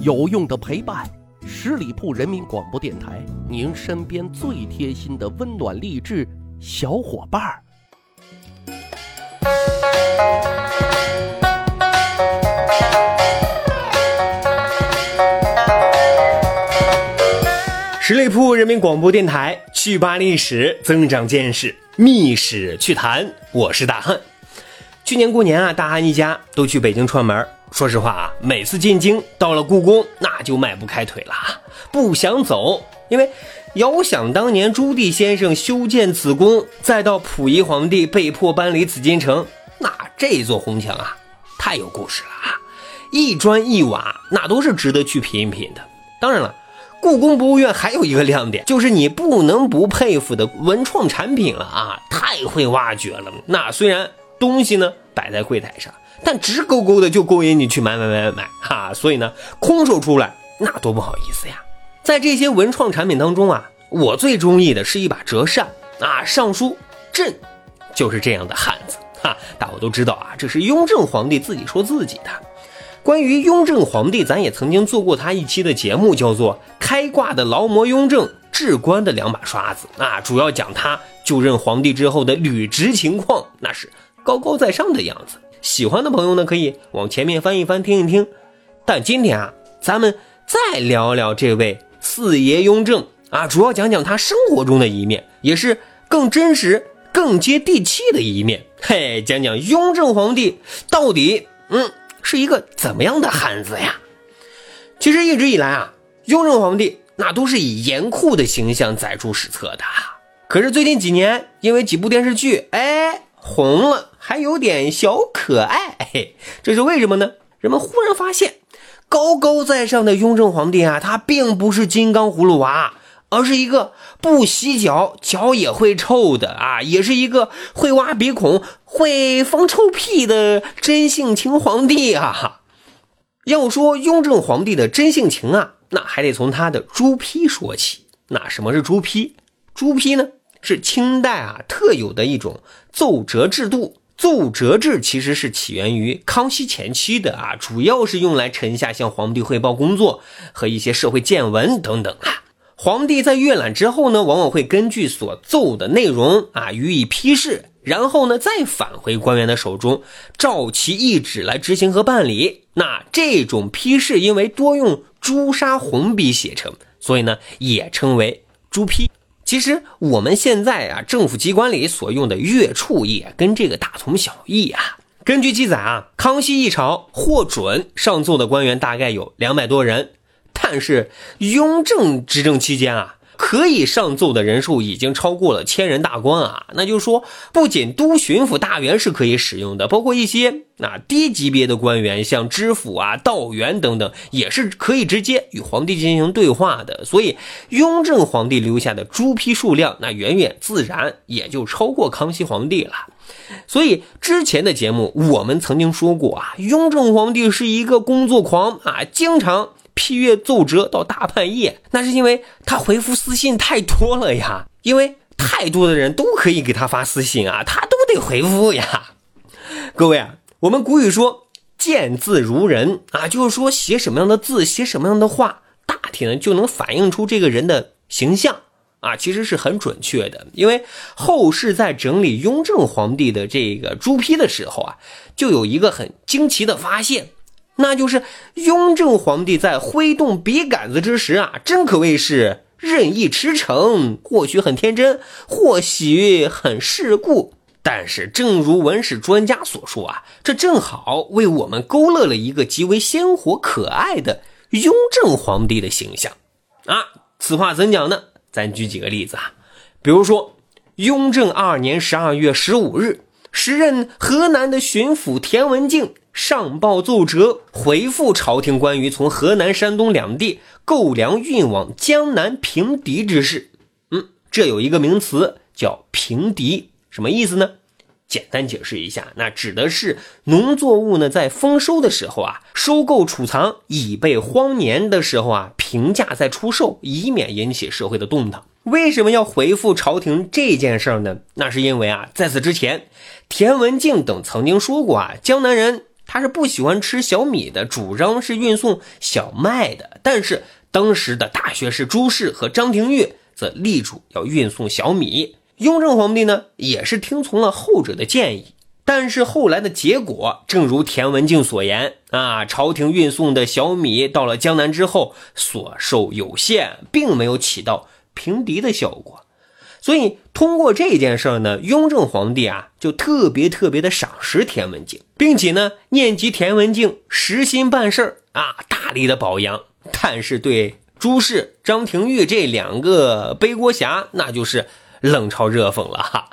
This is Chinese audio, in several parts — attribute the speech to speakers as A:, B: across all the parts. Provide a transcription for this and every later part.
A: 有用的陪伴，十里铺人民广播电台，您身边最贴心的温暖励志小伙伴儿。
B: 十里铺人民广播电台，趣吧历史，增长见识，密史趣谈。我是大汉。去年过年啊，大汉一家都去北京串门。说实话啊，每次进京到了故宫，那就迈不开腿了，不想走。因为遥想当年朱棣先生修建此宫，再到溥仪皇帝被迫搬离紫禁城，那这座红墙啊，太有故事了啊！一砖一瓦，那都是值得去品一品的。当然了，故宫博物院还有一个亮点，就是你不能不佩服的文创产品了啊，太会挖掘了。那虽然东西呢摆在柜台上。但直勾勾的就勾引你去买买买买买哈，所以呢，空手出来那多不好意思呀。在这些文创产品当中啊，我最中意的是一把折扇啊，尚书“朕”，就是这样的汉子哈。大伙都知道啊，这是雍正皇帝自己说自己的。关于雍正皇帝，咱也曾经做过他一期的节目，叫做《开挂的劳模雍正，至关的两把刷子》啊，主要讲他就任皇帝之后的履职情况，那是高高在上的样子。喜欢的朋友呢，可以往前面翻一翻，听一听。但今天啊，咱们再聊聊这位四爷雍正啊，主要讲讲他生活中的一面，也是更真实、更接地气的一面。嘿，讲讲雍正皇帝到底嗯是一个怎么样的汉子呀？其实一直以来啊，雍正皇帝那都是以严酷的形象载入史册的。可是最近几年，因为几部电视剧，哎。红了，还有点小可爱，嘿，这是为什么呢？人们忽然发现，高高在上的雍正皇帝啊，他并不是金刚葫芦娃，而是一个不洗脚脚也会臭的啊，也是一个会挖鼻孔、会放臭屁的真性情皇帝啊。要说雍正皇帝的真性情啊，那还得从他的朱批说起。那什么是朱批？朱批呢？是清代啊特有的一种奏折制度。奏折制其实是起源于康熙前期的啊，主要是用来臣下向皇帝汇报工作和一些社会见闻等等啊。皇帝在阅览之后呢，往往会根据所奏的内容啊予以批示，然后呢再返回官员的手中，照其意旨来执行和办理。那这种批示因为多用朱砂红笔写成，所以呢也称为朱批。其实我们现在啊，政府机关里所用的月处也跟这个大同小异啊。根据记载啊，康熙一朝获准上奏的官员大概有两百多人，但是雍正执政期间啊。可以上奏的人数已经超过了千人大关啊！那就是说，不仅都巡抚大员是可以使用的，包括一些那低级别的官员，像知府啊、道员等等，也是可以直接与皇帝进行对话的。所以，雍正皇帝留下的朱批数量，那远远自然也就超过康熙皇帝了。所以，之前的节目我们曾经说过啊，雍正皇帝是一个工作狂啊，经常。批阅奏折到大半夜，那是因为他回复私信太多了呀。因为太多的人都可以给他发私信啊，他都得回复呀。各位啊，我们古语说“见字如人”啊，就是说写什么样的字，写什么样的话，大体呢就能反映出这个人的形象啊，其实是很准确的。因为后世在整理雍正皇帝的这个朱批的时候啊，就有一个很惊奇的发现。那就是雍正皇帝在挥动笔杆子之时啊，真可谓是任意驰骋，或许很天真，或许很世故。但是，正如文史专家所说啊，这正好为我们勾勒了一个极为鲜活可爱的雍正皇帝的形象啊。此话怎讲呢？咱举几个例子啊，比如说，雍正二年十二月十五日，时任河南的巡抚田文镜。上报奏折，回复朝廷关于从河南、山东两地购粮运往江南平敌之事。嗯，这有一个名词叫平敌，什么意思呢？简单解释一下，那指的是农作物呢在丰收的时候啊，收购储藏以备荒年的时候啊，平价再出售，以免引起社会的动荡。为什么要回复朝廷这件事呢？那是因为啊，在此之前，田文镜等曾经说过啊，江南人。他是不喜欢吃小米的，主张是运送小麦的。但是当时的大学士朱氏和张廷玉则力主要运送小米。雍正皇帝呢，也是听从了后者的建议。但是后来的结果，正如田文镜所言啊，朝廷运送的小米到了江南之后，所受有限，并没有起到平敌的效果。所以通过这件事儿呢，雍正皇帝啊，就特别特别的赏识田文镜，并且呢，念及田文镜实心办事儿啊，大力的保养。但是对朱氏、张廷玉这两个背锅侠，那就是冷嘲热讽了哈。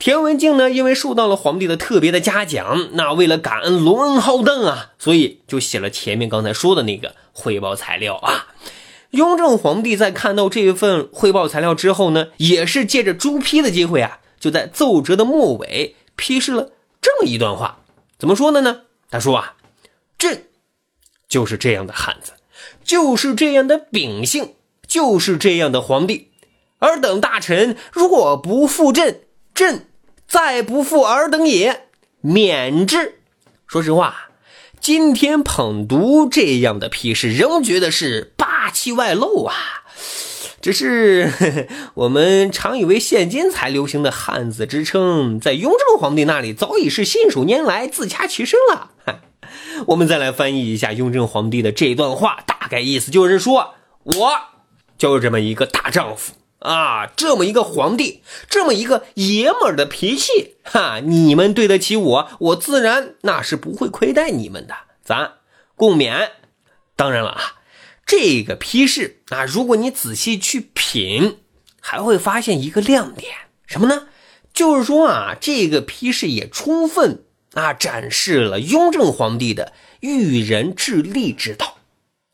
B: 田文镜呢，因为受到了皇帝的特别的嘉奖，那为了感恩隆恩浩荡啊，所以就写了前面刚才说的那个汇报材料啊。雍正皇帝在看到这份汇报材料之后呢，也是借着朱批的机会啊，就在奏折的末尾批示了这么一段话，怎么说的呢？他说啊，朕就是这样的汉子，就是这样的秉性，就是这样的皇帝。尔等大臣若不负朕，朕。再不负尔等也，免之。说实话，今天捧读这样的批示，仍觉得是霸气外露啊。只是 我们常以为现今才流行的汉子之称，在雍正皇帝那里早已是信手拈来、自掐其身了。我们再来翻译一下雍正皇帝的这段话，大概意思就是说，我就是这么一个大丈夫。啊，这么一个皇帝，这么一个爷们儿的脾气，哈，你们对得起我，我自然那是不会亏待你们的，咱共勉。当然了啊，这个批示啊，如果你仔细去品，还会发现一个亮点，什么呢？就是说啊，这个批示也充分啊展示了雍正皇帝的育人治吏之道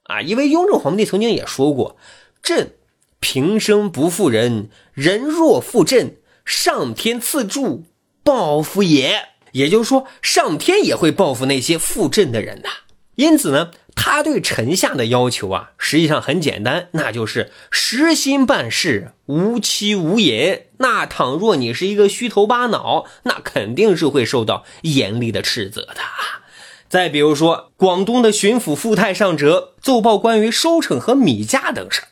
B: 啊，因为雍正皇帝曾经也说过，朕。平生不负人，人若负朕，上天赐助报复也。也就是说，上天也会报复那些负朕的人呐。因此呢，他对臣下的要求啊，实际上很简单，那就是实心办事，无欺无隐。那倘若你是一个虚头巴脑，那肯定是会受到严厉的斥责的啊。再比如说，广东的巡抚傅太上哲奏报关于收成和米价等事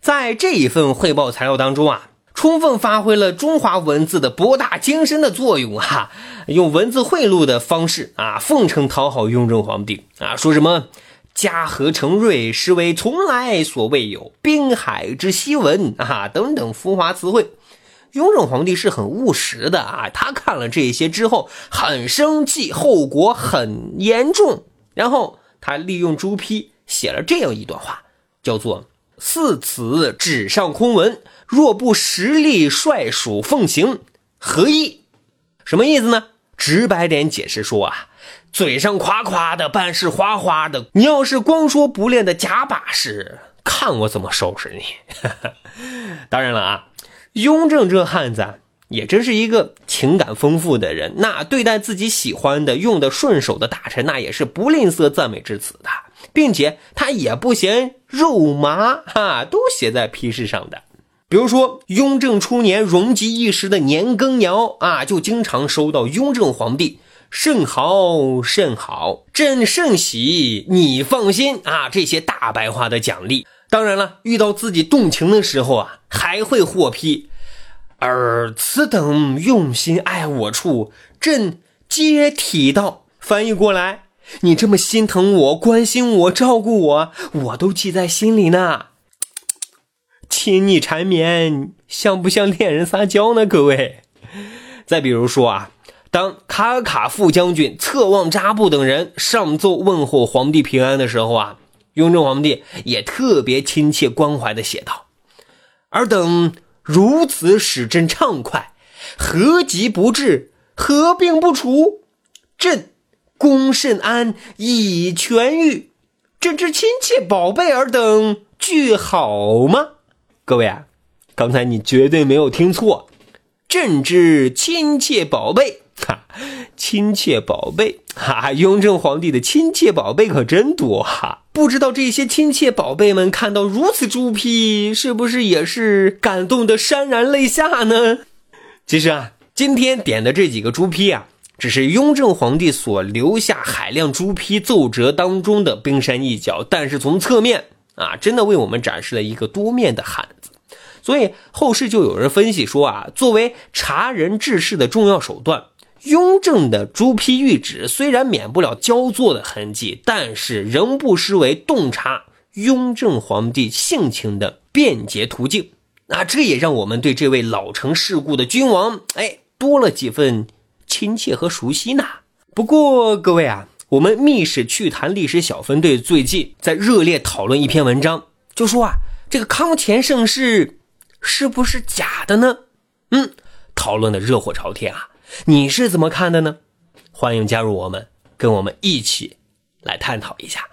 B: 在这一份汇报材料当中啊，充分发挥了中华文字的博大精深的作用啊，用文字贿赂的方式啊，奉承讨好雍正皇帝啊，说什么嘉禾成瑞，实为从来所未有，滨海之希闻啊等等浮华词汇。雍正皇帝是很务实的啊，他看了这些之后很生气，后果很严重，然后他利用朱批写了这样一段话，叫做。似此纸上空文，若不实力率属奉行，何意？什么意思呢？直白点解释说啊，嘴上夸夸的，办事花花的，你要是光说不练的假把式，看我怎么收拾你！当然了啊，雍正这汉子也真是一个情感丰富的人，那对待自己喜欢的、用的顺手的大臣，那也是不吝啬赞美之词的。并且他也不嫌肉麻哈，都写在批示上的。比如说，雍正初年荣极一时的年羹尧啊，就经常收到雍正皇帝甚好甚好，朕甚喜，你放心啊这些大白话的奖励。当然了，遇到自己动情的时候啊，还会获批。而此等用心爱我处，朕皆体到。翻译过来。你这么心疼我、关心我、照顾我，我都记在心里呢。亲昵缠绵，像不像恋人撒娇呢？各位，再比如说啊，当卡卡副将军、侧望扎布等人上奏问候皇帝平安的时候啊，雍正皇帝也特别亲切关怀的写道：“尔等如此使朕畅快，何疾不治？何病不除？朕。”公甚安，已痊愈。朕之亲切宝贝尔等俱好吗？各位啊，刚才你绝对没有听错，朕之亲切宝贝，哈，亲切宝贝，哈，雍正皇帝的亲切宝贝可真多哈。不知道这些亲切宝贝们看到如此朱批，是不是也是感动的潸然泪下呢？其实啊，今天点的这几个朱批啊。只是雍正皇帝所留下海量朱批奏折当中的冰山一角，但是从侧面啊，真的为我们展示了一个多面的汉子。所以后世就有人分析说啊，作为查人治事的重要手段，雍正的朱批谕旨虽然免不了焦作的痕迹，但是仍不失为洞察雍正皇帝性情的便捷途径。那这也让我们对这位老成世故的君王，哎，多了几分。亲切和熟悉呢。不过各位啊，我们密史趣谈历史小分队最近在热烈讨论一篇文章，就说啊，这个康乾盛世是不是假的呢？嗯，讨论的热火朝天啊。你是怎么看的呢？欢迎加入我们，跟我们一起来探讨一下。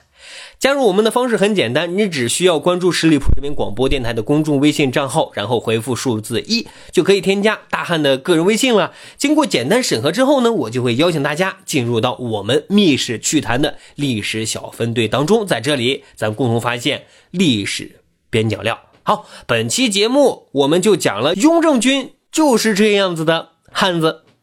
B: 加入我们的方式很简单，你只需要关注十里铺人民广播电台的公众微信账号，然后回复数字一，就可以添加大汉的个人微信了。经过简单审核之后呢，我就会邀请大家进入到我们密室趣谈的历史小分队当中，在这里咱共同发现历史边角料。好，本期节目我们就讲了雍正君就是这样子的汉子，